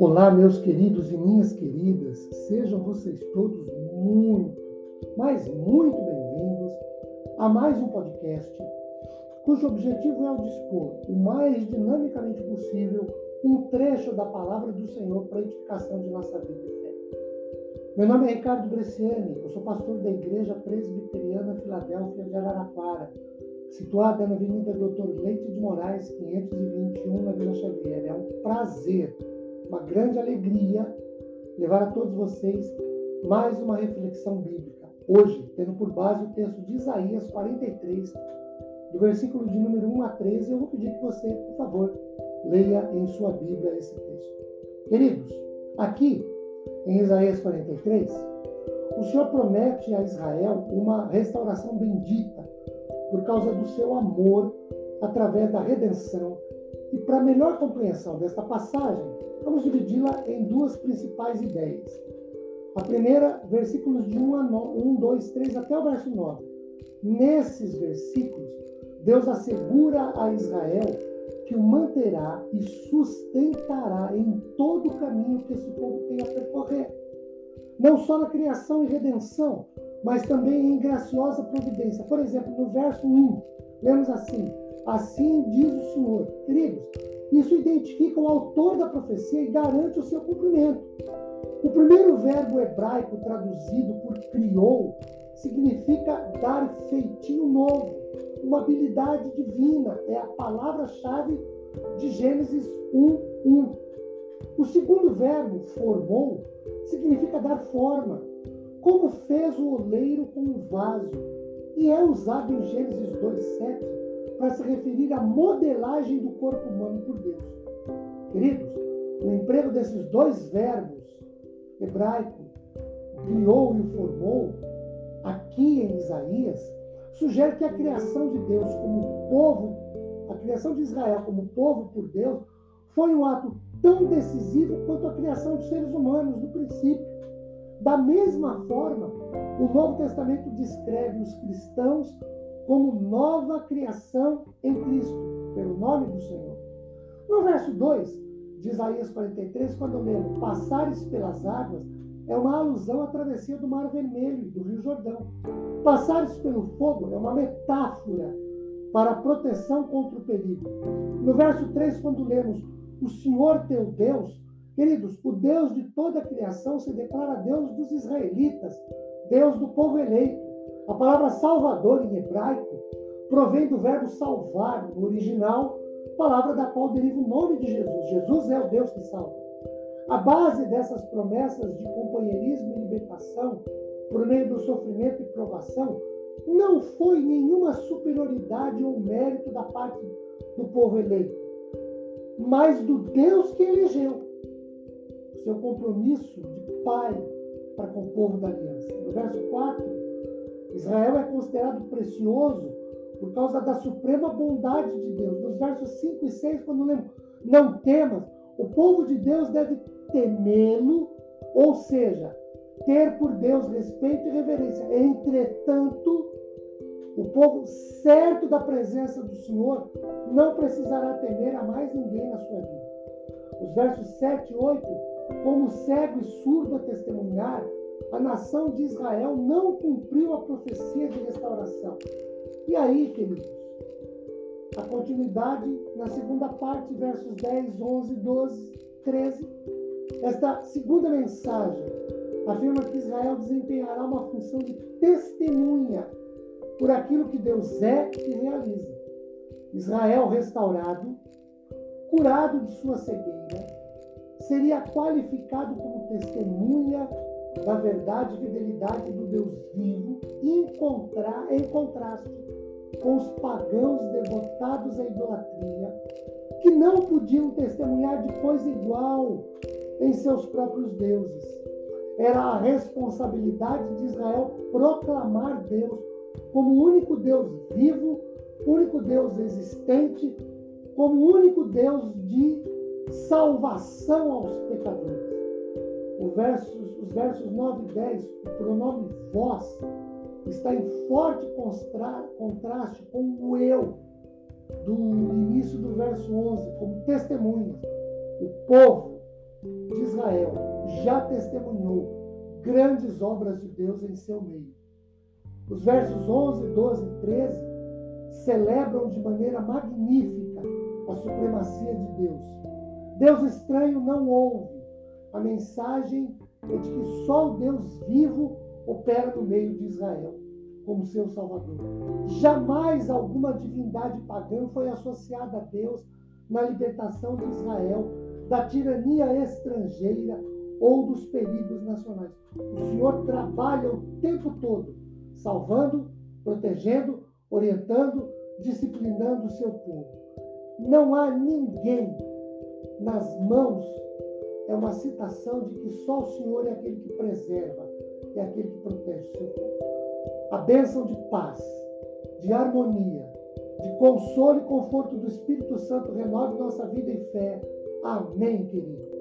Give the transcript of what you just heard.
Olá, meus queridos e minhas queridas, sejam vocês todos muito, mas muito bem-vindos a mais um podcast cujo objetivo é o dispor o mais dinamicamente possível um trecho da palavra do Senhor para a edificação de nossa vida e fé. Meu nome é Ricardo Bresciani, eu sou pastor da Igreja Presbiteriana Filadélfia de Araraquara, situada na Avenida Doutor Leite de Moraes, 521, na Vila Xavier. É um prazer, uma grande alegria levar a todos vocês mais uma reflexão bíblica. Hoje, tendo por base o texto de Isaías 43, do versículo de número 1 a 13, eu vou pedir que você, por favor, leia em sua Bíblia esse texto. Queridos, aqui em Isaías 43, o Senhor promete a Israel uma restauração bendita por causa do seu amor através da redenção. E para melhor compreensão desta passagem, vamos dividi-la em duas principais ideias. A primeira, versículos de 1 a 9, 1, 2, 3 até o verso 9. Nesses versículos, Deus assegura a Israel que o manterá e sustentará em todo o caminho que esse povo tem a percorrer. Não só na criação e redenção, mas também em graciosa providência. Por exemplo, no verso 1, lemos assim: Assim diz o Senhor. Queridos, isso identifica o autor da profecia e garante o seu cumprimento. O primeiro verbo hebraico traduzido por criou significa dar feitio novo, uma habilidade divina. É a palavra-chave de Gênesis 1, 1. O segundo verbo, formou, significa dar forma, como fez o oleiro com o vaso, e é usado em Gênesis 2, 7 para se referir à modelagem do corpo humano por Deus. Queridos, o emprego desses dois verbos, hebraico, criou e formou, aqui em Isaías, sugere que a criação de Deus como povo, a criação de Israel como povo por Deus, foi um ato tão decisivo quanto a criação dos seres humanos no princípio. Da mesma forma, o Novo Testamento descreve os cristãos como nova criação em Cristo, pelo nome do Senhor. No verso 2 de Isaías 43, quando lemos: Passares pelas águas, é uma alusão à travessia do Mar Vermelho e do Rio Jordão. Passares pelo fogo é uma metáfora para a proteção contra o perigo. No verso 3, quando lemos o Senhor teu Deus, queridos, o Deus de toda a criação se declara Deus dos israelitas, Deus do povo eleito. A palavra salvador em hebraico provém do verbo salvar, no original, palavra da qual deriva o nome de Jesus. Jesus é o Deus que salva. A base dessas promessas de companheirismo e libertação, por meio do sofrimento e provação, não foi nenhuma superioridade ou mérito da parte do povo eleito, mas do Deus que elegeu. Seu compromisso de pai para com o povo da aliança. No verso 4, Israel é considerado precioso por causa da suprema bondade de Deus. Nos versos 5 e 6, quando lemos, não temas, o povo de Deus deve temê-lo, ou seja, ter por Deus respeito e reverência. Entretanto, o povo certo da presença do Senhor não precisará temer a mais ninguém na sua vida. Os versos 7 e 8, como cego e surdo a testemunhar, a nação de Israel não cumpriu a profecia de restauração. E aí, queridos, a continuidade na segunda parte, versos 10, 11, 12, 13 esta segunda mensagem afirma que Israel desempenhará uma função de testemunha por aquilo que Deus é e realiza. Israel restaurado, curado de sua cegueira, seria qualificado como testemunha da verdade e fidelidade do Deus vivo, em contraste com os pagãos devotados à idolatria, que não podiam testemunhar de coisa igual em seus próprios deuses. Era a responsabilidade de Israel proclamar Deus como o único Deus vivo, único Deus existente, como o único Deus de salvação aos pecadores. Versos, os versos 9 e 10, o pronome vós, está em forte contraste com o eu do início do verso 11 como testemunhas. O povo de Israel já testemunhou grandes obras de Deus em seu meio. Os versos 11, 12 e 13 celebram de maneira magnífica a supremacia de Deus. Deus estranho não ouve. A mensagem é de que só o Deus vivo opera no meio de Israel como seu Salvador. Jamais alguma divindade pagã foi associada a Deus na libertação de Israel da tirania estrangeira ou dos perigos nacionais. O Senhor trabalha o tempo todo, salvando, protegendo, orientando, disciplinando o seu povo. Não há ninguém nas mãos, é uma citação de que só o Senhor é aquele que preserva, é aquele que protege o seu povo. A bênção de paz, de harmonia, de consolo e conforto do Espírito Santo renove nossa vida e fé. Amém, querido.